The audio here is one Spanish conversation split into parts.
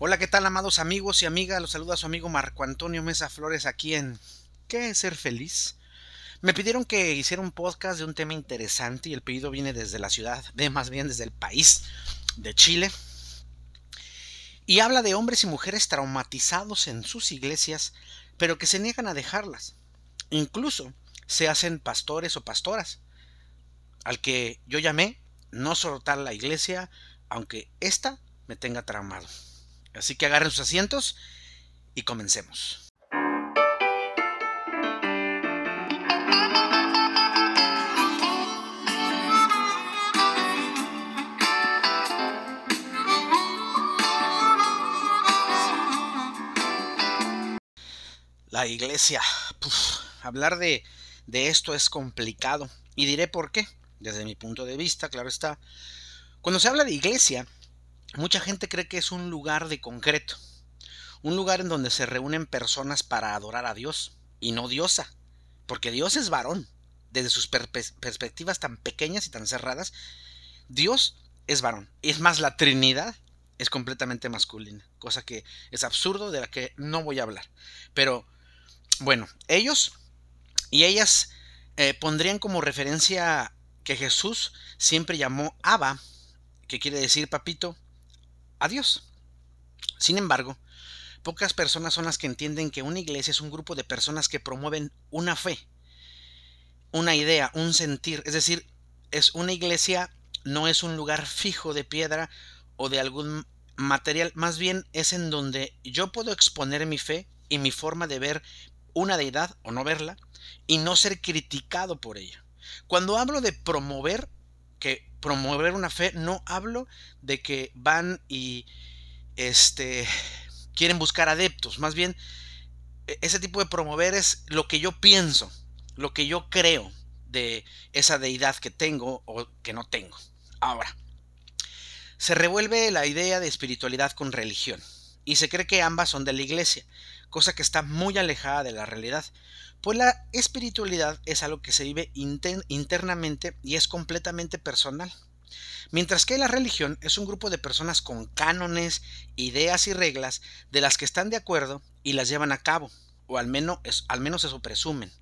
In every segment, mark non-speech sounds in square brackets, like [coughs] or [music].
Hola, ¿qué tal, amados amigos y amigas? Los saluda su amigo Marco Antonio Mesa Flores aquí en ¿Qué es ser feliz? Me pidieron que hiciera un podcast de un tema interesante y el pedido viene desde la ciudad, de más bien desde el país de Chile. Y habla de hombres y mujeres traumatizados en sus iglesias, pero que se niegan a dejarlas. Incluso se hacen pastores o pastoras, al que yo llamé no soltar la iglesia, aunque ésta me tenga traumado. Así que agarren sus asientos y comencemos. La iglesia. hablar de, de esto es complicado. Y diré por qué. Desde mi punto de vista, claro está. Cuando se habla de iglesia, Mucha gente cree que es un lugar de concreto, un lugar en donde se reúnen personas para adorar a Dios y no diosa, porque Dios es varón. Desde sus perspectivas tan pequeñas y tan cerradas, Dios es varón. Es más, la Trinidad es completamente masculina, cosa que es absurdo de la que no voy a hablar. Pero bueno, ellos y ellas eh, pondrían como referencia que Jesús siempre llamó Abba, que quiere decir papito, Adiós. Sin embargo, pocas personas son las que entienden que una iglesia es un grupo de personas que promueven una fe, una idea, un sentir. Es decir, es una iglesia no es un lugar fijo de piedra o de algún material, más bien es en donde yo puedo exponer mi fe y mi forma de ver una deidad o no verla y no ser criticado por ella. Cuando hablo de promover, que promover una fe, no hablo de que van y este quieren buscar adeptos, más bien e, ese tipo de promover es lo que yo pienso, lo que yo creo de esa deidad que tengo o que no tengo. Ahora, se revuelve la idea de espiritualidad con religión y se cree que ambas son de la iglesia, cosa que está muy alejada de la realidad. Pues la espiritualidad es algo que se vive internamente y es completamente personal. Mientras que la religión es un grupo de personas con cánones, ideas y reglas de las que están de acuerdo y las llevan a cabo, o al menos, al menos eso presumen.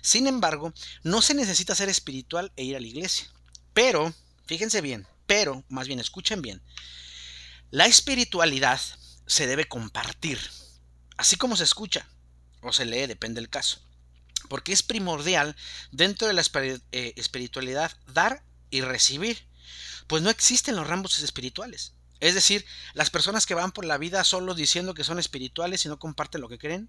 Sin embargo, no se necesita ser espiritual e ir a la iglesia. Pero, fíjense bien, pero, más bien escuchen bien, la espiritualidad se debe compartir, así como se escucha o se lee, depende del caso porque es primordial dentro de la eh, espiritualidad dar y recibir, pues no existen los rambos espirituales. Es decir, las personas que van por la vida solo diciendo que son espirituales y no comparten lo que creen,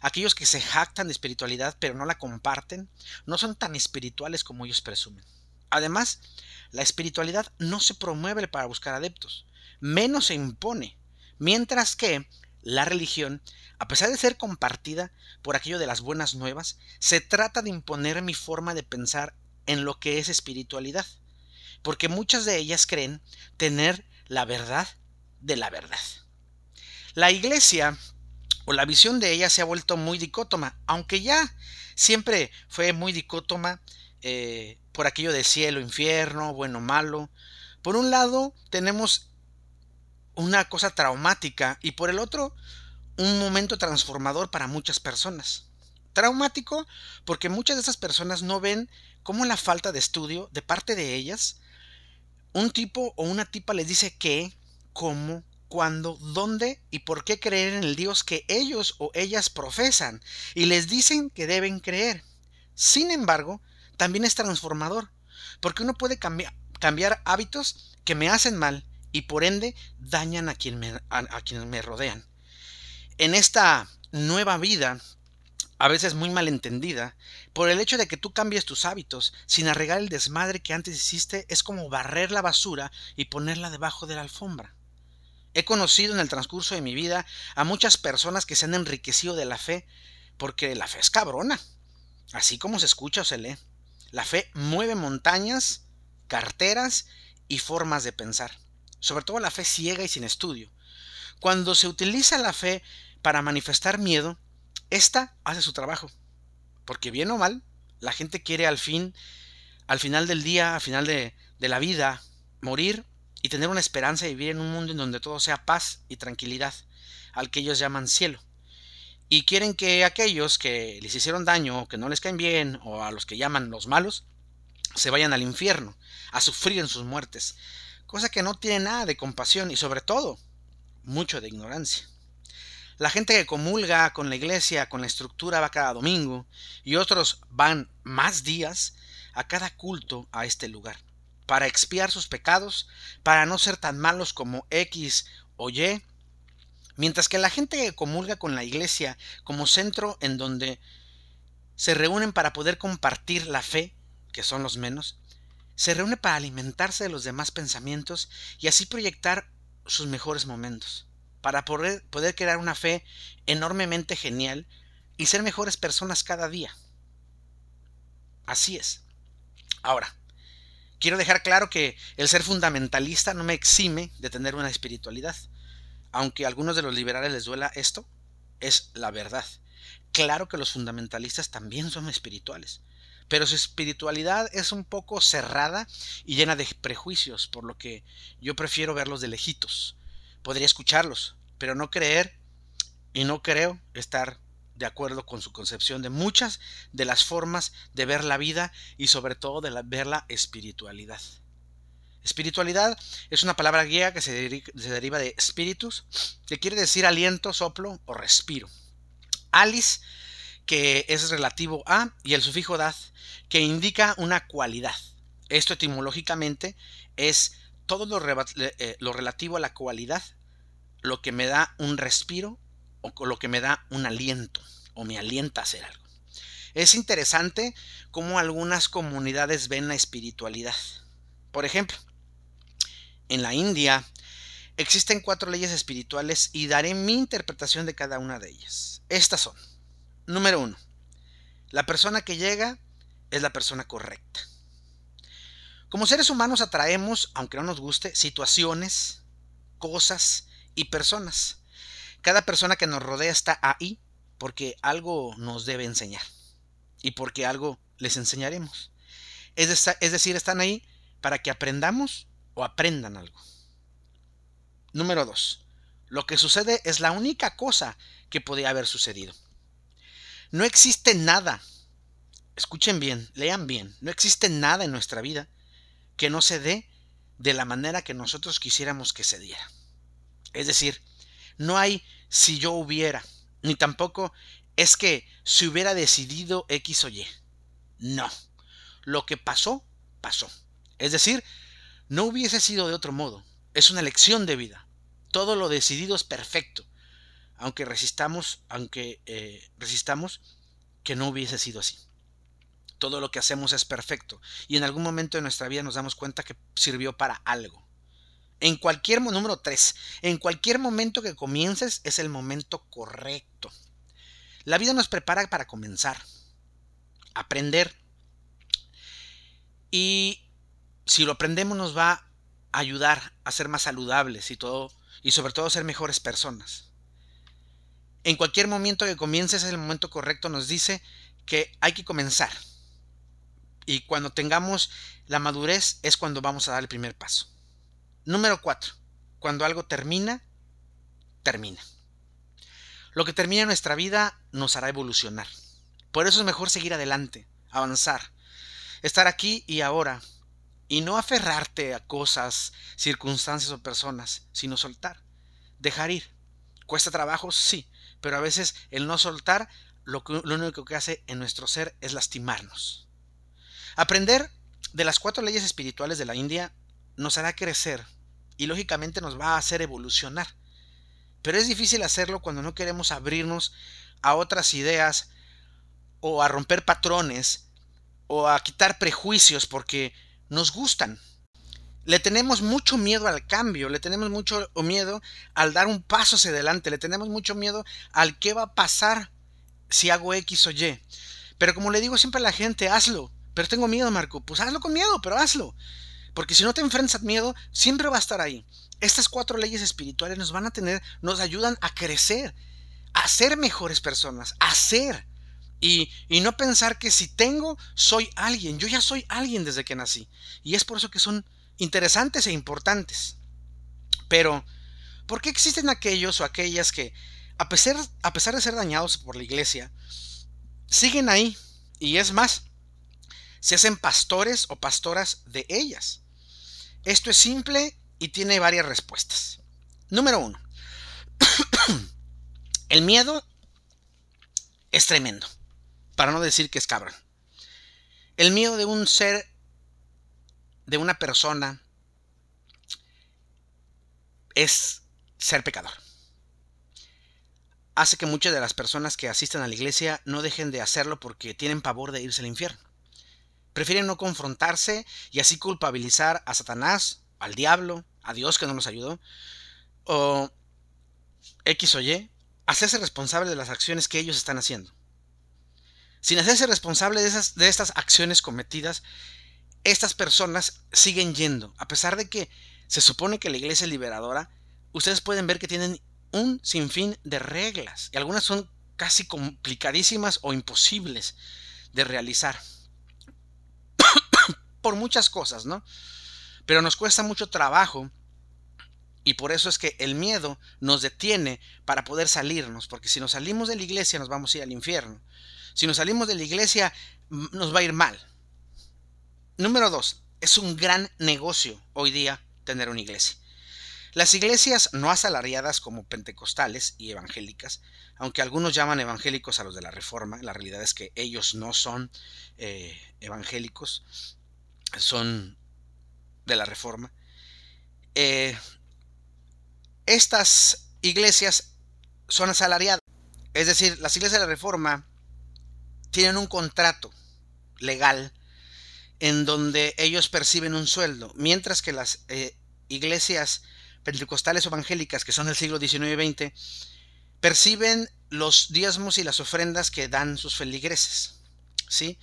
aquellos que se jactan de espiritualidad pero no la comparten, no son tan espirituales como ellos presumen. Además, la espiritualidad no se promueve para buscar adeptos, menos se impone, mientras que la religión, a pesar de ser compartida por aquello de las buenas nuevas, se trata de imponer mi forma de pensar en lo que es espiritualidad, porque muchas de ellas creen tener la verdad de la verdad. La iglesia o la visión de ella se ha vuelto muy dicótoma, aunque ya siempre fue muy dicótoma eh, por aquello de cielo, infierno, bueno, malo. Por un lado tenemos una cosa traumática y por el otro un momento transformador para muchas personas. Traumático porque muchas de esas personas no ven cómo la falta de estudio de parte de ellas, un tipo o una tipa les dice qué, cómo, cuándo, dónde y por qué creer en el Dios que ellos o ellas profesan y les dicen que deben creer. Sin embargo, también es transformador, porque uno puede cambiar hábitos que me hacen mal y por ende dañan a, quien me, a, quienes me rodean. En esta nueva vida, a veces muy malentendida, por el hecho de que tú cambies tus hábitos sin arreglar el desmadre que antes hiciste, es como barrer la basura y ponerla debajo de la alfombra. He conocido en el transcurso de mi vida a muchas personas que se han enriquecido de la fe, porque la fe es cabrona, así como se escucha o se lee. La fe mueve montañas, carteras y formas de pensar sobre todo la fe ciega y sin estudio. Cuando se utiliza la fe para manifestar miedo, esta hace su trabajo. Porque bien o mal, la gente quiere al fin, al final del día, al final de, de la vida, morir y tener una esperanza de vivir en un mundo en donde todo sea paz y tranquilidad, al que ellos llaman cielo. Y quieren que aquellos que les hicieron daño, que no les caen bien, o a los que llaman los malos, se vayan al infierno, a sufrir en sus muertes, cosa que no tiene nada de compasión y sobre todo mucho de ignorancia. La gente que comulga con la iglesia, con la estructura, va cada domingo y otros van más días a cada culto a este lugar, para expiar sus pecados, para no ser tan malos como X o Y, mientras que la gente que comulga con la iglesia como centro en donde se reúnen para poder compartir la fe, que son los menos, se reúne para alimentarse de los demás pensamientos y así proyectar sus mejores momentos, para poder, crear una fe enormemente genial y ser mejores personas cada día. Así es. Ahora, quiero dejar claro que el ser fundamentalista no me exime de tener una espiritualidad. Aunque a algunos de los liberales les duela esto, es la verdad. Claro que los fundamentalistas también son espirituales pero su espiritualidad es un poco cerrada y llena de prejuicios, por lo que yo prefiero verlos de lejitos. Podría escucharlos, pero no creer y no creo estar de acuerdo con su concepción de muchas de las formas de ver la vida y sobre todo de ver la espiritualidad. Espiritualidad es una palabra griega que se, se deriva de spiritus, que quiere decir aliento, soplo o respiro. Alice que es relativo a, y el sufijo dad, que indica una cualidad. Esto etimológicamente es todo lo, eh, lo, relativo a la cualidad, lo que me da un respiro o lo que me da un aliento o me alienta a hacer algo. Es interesante cómo algunas comunidades ven la espiritualidad. Por ejemplo, en la India existen cuatro leyes espirituales y daré mi interpretación de cada una de ellas. Estas son Número uno, la persona que llega es la persona correcta. Como seres humanos atraemos, aunque no nos guste, situaciones, cosas y personas. Cada persona que nos rodea está ahí porque algo nos debe enseñar y porque algo les enseñaremos. Es, decir, están ahí para que aprendamos o aprendan algo. Número dos, Lo que sucede es la única cosa que podía haber sucedido. No existe nada, escuchen bien, lean bien, no existe nada en nuestra vida que no se dé de la manera que nosotros quisiéramos que se diera. Es decir, no hay si yo hubiera, ni tampoco es que se hubiera decidido X o Y. No, lo que pasó, pasó. Es decir, no hubiese sido de otro modo. Es una lección de vida. Todo lo decidido es perfecto aunque resistamos, aunque eh, resistamos, que no hubiese sido así. Todo lo que hacemos es perfecto y en algún momento de nuestra vida nos damos cuenta que sirvió para algo. En cualquier número 3, en cualquier momento que comiences es el momento correcto. La vida nos prepara para comenzar, aprender. Y si lo aprendemos nos va a ayudar a ser más saludables y todo y sobre todo ser mejores personas en cualquier momento que comiences es el momento correcto, nos dice que hay que comenzar. Y cuando tengamos la madurez es cuando vamos a dar el primer paso. Número 4. Cuando algo termina, termina. Lo que termina en nuestra vida nos hará evolucionar. Por eso es mejor seguir adelante, avanzar, estar aquí y ahora, y no aferrarte a cosas, circunstancias o personas, sino soltar, dejar ir. ¿Cuesta trabajo? Sí, pero a veces el no soltar lo, lo único que hace en nuestro ser es lastimarnos. Aprender de las cuatro leyes espirituales de la India nos hará crecer y lógicamente nos va a hacer evolucionar. Pero es difícil hacerlo cuando no queremos abrirnos a otras ideas o a romper patrones o a quitar prejuicios porque nos gustan, le tenemos mucho miedo al cambio, le tenemos mucho miedo al dar un paso hacia adelante, le tenemos mucho miedo al qué va a pasar si hago X o Y. Pero como le digo siempre a la gente, hazlo. Pero tengo miedo, Marco. Pues hazlo con miedo, pero hazlo. Porque si no te enfrentas al miedo, siempre va a estar ahí. Estas cuatro leyes espirituales nos van a tener, nos ayudan a crecer, a ser mejores personas, a ser. Y, y, no pensar que si tengo, soy alguien. Yo ya soy alguien desde que nací. Y es por eso que son interesantes e importantes. Pero, ¿por qué existen aquellos o aquellas que, a pesar, de ser dañados por la iglesia, siguen ahí? Y es más, se hacen pastores o pastoras de ellas. Esto es simple y tiene varias respuestas. Número uno, [clears throat] el miedo es tremendo, para no decir que es cabrón. El miedo de un ser, de una persona, es ser pecador. Hace que muchas de las personas que asisten a la iglesia no dejen de hacerlo porque tienen pavor de irse al infierno. Prefieren no confrontarse y así culpabilizar a Satanás, al diablo, a Dios que no nos ayudó, o X o Y, hacerse responsable de las acciones que ellos están haciendo. Sin hacerse responsable de, esas, de estas acciones cometidas, estas personas siguen yendo, a pesar de que se supone que la iglesia es liberadora, ustedes pueden ver que tienen un sinfín de reglas, y algunas son casi complicadísimas o imposibles de realizar. [coughs] Por muchas cosas, ¿no? Pero nos cuesta mucho trabajo y por eso es que el miedo nos detiene para poder salirnos, porque si nos salimos de la iglesia nos vamos a ir al infierno. Si nos salimos de la iglesia nos va a ir mal. Número dos, es un gran negocio hoy día tener una iglesia. Las iglesias no asalariadas como pentecostales y evangélicas, aunque algunos llaman evangélicos a los de la reforma, la realidad es que ellos no son eh, evangélicos, son de la reforma. Eh, estas iglesias son asalariadas. Es decir, las iglesias de la Reforma tienen un contrato legal en donde ellos perciben un sueldo, mientras que las eh, iglesias pentecostales evangélicas, que son del siglo XIX y XX, perciben los diezmos y las ofrendas que dan sus feligreses. ¿sí?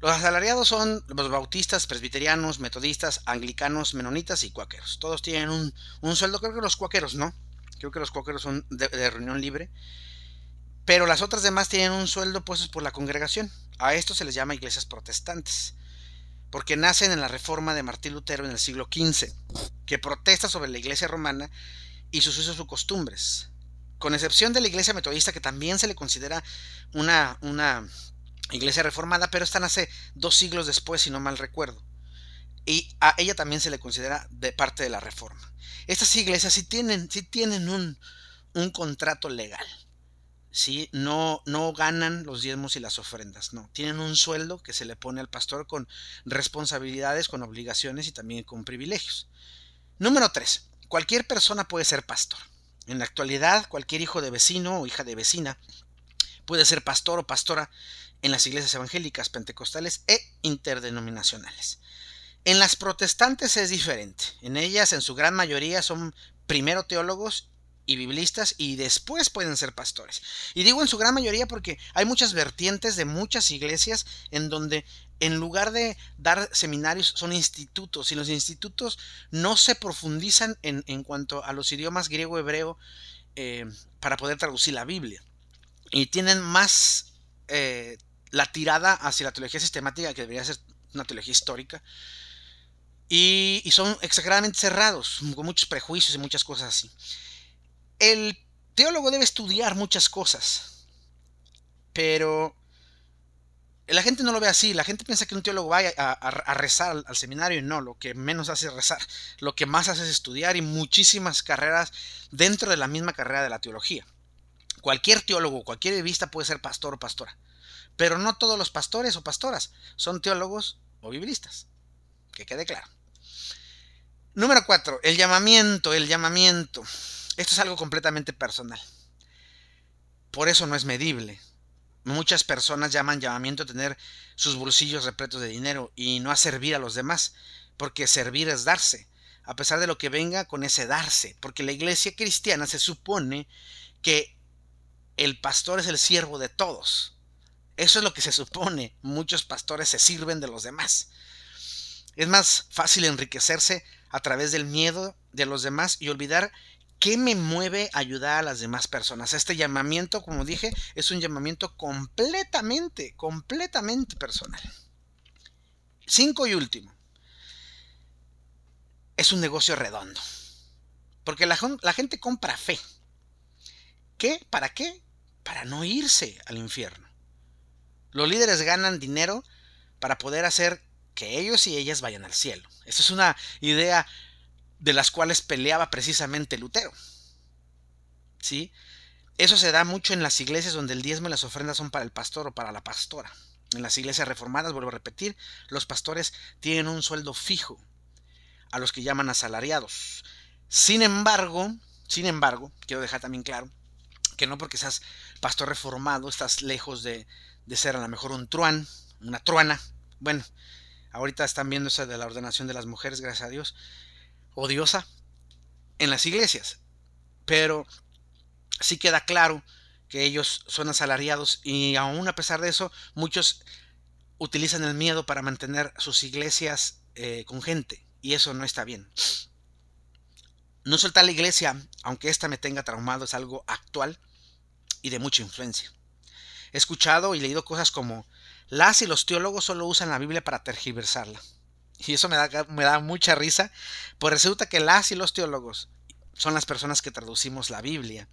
Los asalariados son los bautistas, presbiterianos, metodistas, anglicanos, menonitas y cuáqueros. Todos tienen un, sueldo, creo que los cuáqueros no. Creo que los cuáqueros son de, reunión libre. Pero las otras demás tienen un sueldo puesto por la congregación. A esto se les llama iglesias protestantes. Porque nacen en la reforma de Martín Lutero en el siglo XV, que protesta sobre la iglesia romana y sus usos y costumbres. Con excepción de la iglesia metodista, que también se le considera una, una iglesia reformada, pero están hace dos siglos después, si no mal recuerdo. Y a ella también se le considera de parte de la reforma. Estas iglesias sí tienen, sí tienen un, un contrato legal. ¿Sí? No, no ganan los diezmos y las ofrendas, no. Tienen un sueldo que se le pone al pastor con responsabilidades, con obligaciones y también con privilegios. Número 3. Cualquier persona puede ser pastor. En la actualidad, cualquier hijo de vecino o hija de vecina puede ser pastor o pastora en las iglesias evangélicas, pentecostales e interdenominacionales. En las protestantes es diferente. En ellas, en su gran mayoría, son primero teólogos y biblistas y después pueden ser pastores. Y digo en su gran mayoría porque hay muchas vertientes de muchas iglesias en donde en lugar de dar seminarios son institutos y los institutos no se profundizan en, en cuanto a los idiomas griego, hebreo eh, para poder traducir la Biblia. Y tienen más eh, la tirada hacia la teología sistemática, que debería ser una teología histórica, y, son exageradamente cerrados, con muchos prejuicios y muchas cosas así. El teólogo debe estudiar muchas cosas, pero la gente no lo ve así. La gente piensa que un teólogo va a, rezar al, seminario y no, lo que menos hace es rezar. Lo que más hace es estudiar y muchísimas carreras dentro de la misma carrera de la teología. Cualquier teólogo, cualquier bibista puede ser pastor o pastora. Pero no todos los pastores o pastoras son teólogos o biblistas. Que quede claro. Número 4. El llamamiento, el llamamiento. Esto es algo completamente personal. Por eso no es medible. Muchas personas llaman llamamiento a tener sus bolsillos repletos de dinero y no a servir a los demás, porque servir es darse, a pesar de lo que venga con ese darse, porque la iglesia cristiana se supone que el pastor es el siervo de todos. Eso es lo que se supone. Muchos pastores se sirven de los demás. Es más fácil enriquecerse a través del miedo de los demás y olvidar qué me mueve a ayudar a las demás personas. Este llamamiento, como dije, es un llamamiento completamente, completamente personal. Cinco y último. Es un negocio redondo. Porque la, la gente compra fe. ¿Qué? ¿Para qué? Para no irse al infierno. Los líderes ganan dinero para poder hacer que ellos y ellas vayan al cielo. Esa es una idea de las cuales peleaba precisamente Lutero. ¿Sí? Eso se da mucho en las iglesias donde el diezmo y las ofrendas son para el pastor o para la pastora. En las iglesias reformadas, vuelvo a repetir, los pastores tienen un sueldo fijo, a los que llaman asalariados. Sin embargo, sin embargo, quiero dejar también claro que no porque seas pastor reformado estás lejos de, de ser a lo mejor un truán, una truana. Bueno, ahorita están viendo eso de la ordenación de las mujeres, gracias a Dios, odiosa en las iglesias. Pero sí queda claro que ellos son asalariados y aún a pesar de eso, muchos utilizan el miedo para mantener sus iglesias eh, con gente y eso no está bien. No soltar la iglesia, aunque ésta me tenga traumado, es algo actual y de mucha influencia. He escuchado y leído cosas como las y los teólogos solo usan la Biblia para tergiversarla. Y eso me da, me da mucha risa, pues resulta que las y los teólogos son las personas que traducimos la Biblia.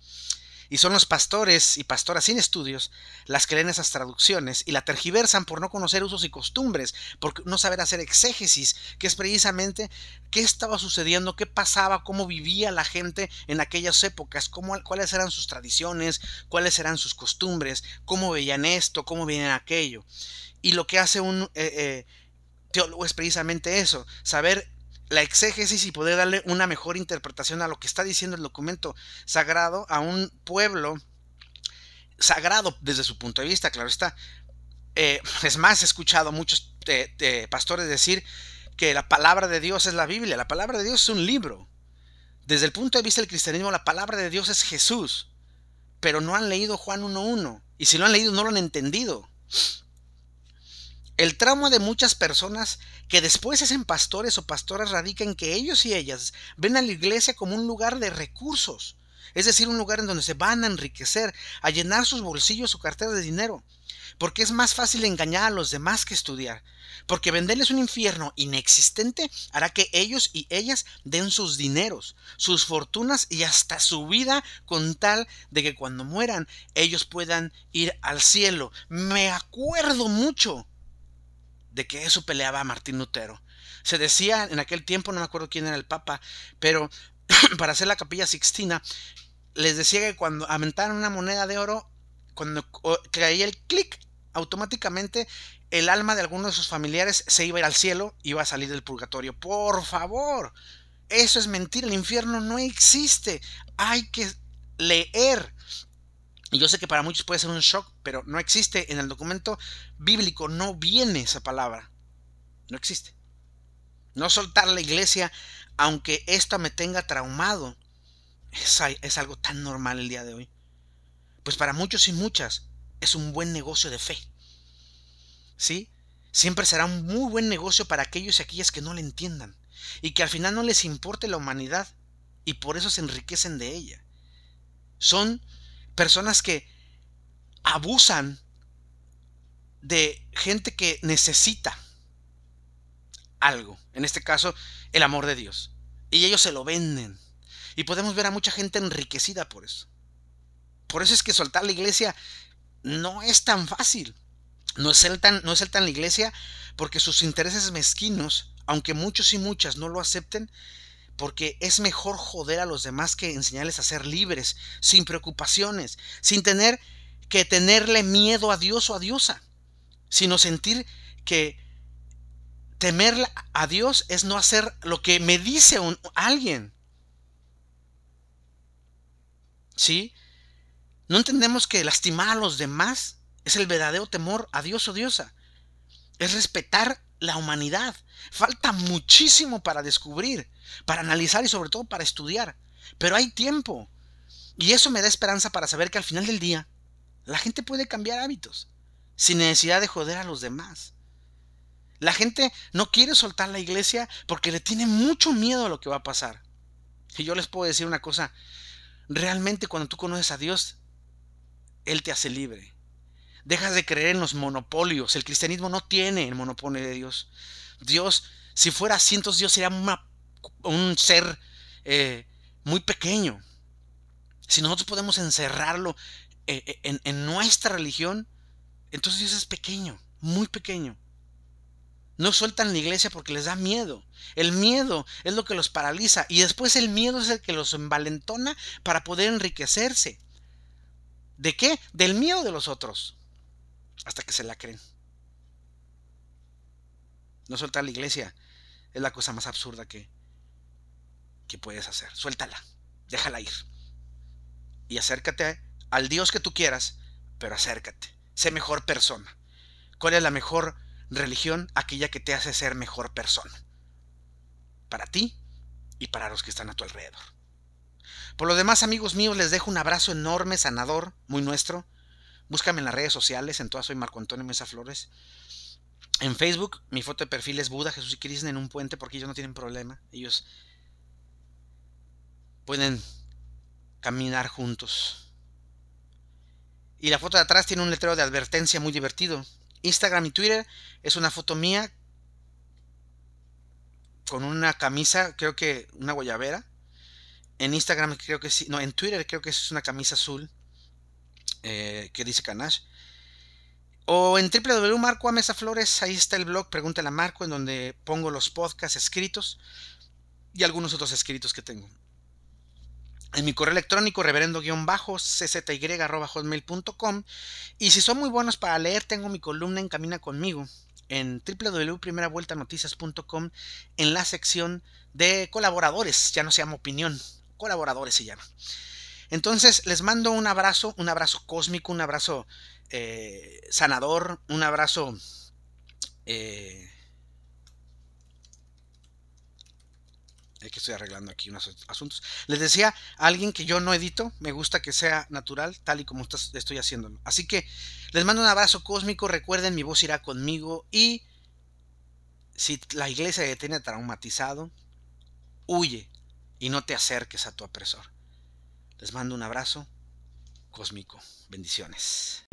Y son los pastores y pastoras sin estudios las que leen esas traducciones y la tergiversan por no conocer usos y costumbres, por no saber hacer exégesis, que es precisamente qué estaba sucediendo, qué pasaba, cómo vivía la gente en aquellas épocas, cómo, cuáles eran sus tradiciones, cuáles eran sus costumbres, cómo veían esto, cómo veían aquello. Y lo que hace un eh, eh, es precisamente eso, saber la exégesis y poder darle una mejor interpretación a lo que está diciendo el documento sagrado a un pueblo sagrado desde su punto de vista, claro está. Eh, es más, he escuchado a muchos pastores decir que la palabra de Dios es la Biblia, la palabra de Dios es un libro. Desde el punto de vista del cristianismo, la palabra de Dios es Jesús, pero no han leído Juan 1.1, y si lo han leído no lo han entendido. El trauma de muchas personas que después hacen pastores o pastoras radica en que ellos y ellas ven a la iglesia como un lugar de recursos, es decir, un lugar en donde se van a enriquecer, a llenar sus bolsillos o carteras de dinero, porque es más fácil engañar a los demás que estudiar, porque venderles un infierno inexistente hará que ellos y ellas den sus dineros, sus fortunas y hasta su vida con tal de que cuando mueran ellos puedan ir al cielo. Me acuerdo mucho de que eso peleaba a Martín Lutero. Se decía en aquel tiempo, no me acuerdo quién era el Papa, pero [clears throat] para hacer la capilla sixtina, les decía que cuando aventaran una moneda de oro, cuando caía el clic, automáticamente el alma de alguno de sus familiares se iba a ir al cielo, iba a salir del purgatorio. Por favor, eso es mentira, el infierno no existe. Hay que leer y yo sé que para muchos puede ser un shock, pero no existe en el documento bíblico, no viene esa palabra. No existe. No soltar la iglesia, aunque esto me tenga traumado, es, es algo tan normal el día de hoy. Pues para muchos y muchas es un buen negocio de fe. ¿Sí? Siempre será un muy buen negocio para aquellos y aquellas que no le entiendan y que al final no les importe la humanidad y por eso se enriquecen de ella. Son personas que abusan de gente que necesita algo, en este caso el amor de Dios, y ellos se lo venden. Y podemos ver a mucha gente enriquecida por eso. Por eso es que soltar la iglesia no es tan fácil. No es el tan, no es el tan la iglesia porque sus intereses mezquinos, aunque muchos y muchas no lo acepten, porque es mejor joder a los demás que enseñarles a ser libres, sin preocupaciones, sin tener que tenerle miedo a Dios o a diosa, sino sentir que temer a Dios es no hacer lo que me dice alguien. ¿Sí? No entendemos que lastimar a los demás es el verdadero temor a Dios o diosa. Es respetar la humanidad. Falta muchísimo para descubrir, para analizar y sobre todo para estudiar. Pero hay tiempo. Y eso me da esperanza para saber que al final del día la gente puede cambiar hábitos sin necesidad de joder a los demás. La gente no quiere soltar la iglesia porque le tiene mucho miedo a lo que va a pasar. Y yo les puedo decir una cosa, realmente cuando tú conoces a Dios, Él te hace libre. Dejas de creer en los monopolios. El cristianismo no tiene el monopolio de Dios. Dios, si fuera así, entonces Dios sería un ser eh, muy pequeño. Si nosotros podemos encerrarlo eh, eh, en, en nuestra religión, entonces Dios es pequeño, muy pequeño. No sueltan la iglesia porque les da miedo. El miedo es lo que los paraliza y después el miedo es el que los envalentona para poder enriquecerse. ¿De qué? Del miedo de los otros. Hasta que se la creen. No soltar la iglesia es la cosa más absurda que, que puedes hacer. Suéltala, déjala ir. Y acércate al Dios que tú quieras, pero acércate. Sé mejor persona. ¿Cuál es la mejor religión? Aquella que te hace ser mejor persona. Para ti y para los que están a tu alrededor. Por lo demás, amigos míos, les dejo un abrazo enorme, sanador, muy nuestro. Búscame en las redes sociales, en todas soy Marco Antonio Mesa Flores. En Facebook, mi foto de perfil es Buda, Jesús y Krishna en un puente porque ellos no tienen problema. Ellos pueden caminar juntos. Y la foto de atrás tiene un letrero de advertencia muy divertido. Instagram y Twitter es una foto mía con una camisa, creo que una guayabera. En Instagram creo que sí, no, en Twitter creo que es una camisa azul eh, que dice Canash. O en www. Mesa Flores, ahí está el blog Pregúntale a Marco, en donde pongo los podcasts escritos y algunos otros escritos que tengo. En mi correo electrónico, reverendo-czy.hotmail.com. Y si son muy buenos para leer, tengo mi columna en Camina conmigo en www.primeravueltanoticias.com en la sección de colaboradores, ya no se llama opinión, colaboradores se llama. Entonces les mando un abrazo, un abrazo cósmico, un abrazo eh, sanador, un abrazo... Eh, que estoy arreglando aquí unos asuntos. Les decía a alguien que yo no edito, me gusta que sea natural, tal y como estoy haciéndolo. Así que les mando un abrazo cósmico, recuerden, mi voz irá conmigo y si la iglesia te tiene traumatizado, huye y no te acerques a tu opresor. Les mando un abrazo cósmico. Bendiciones.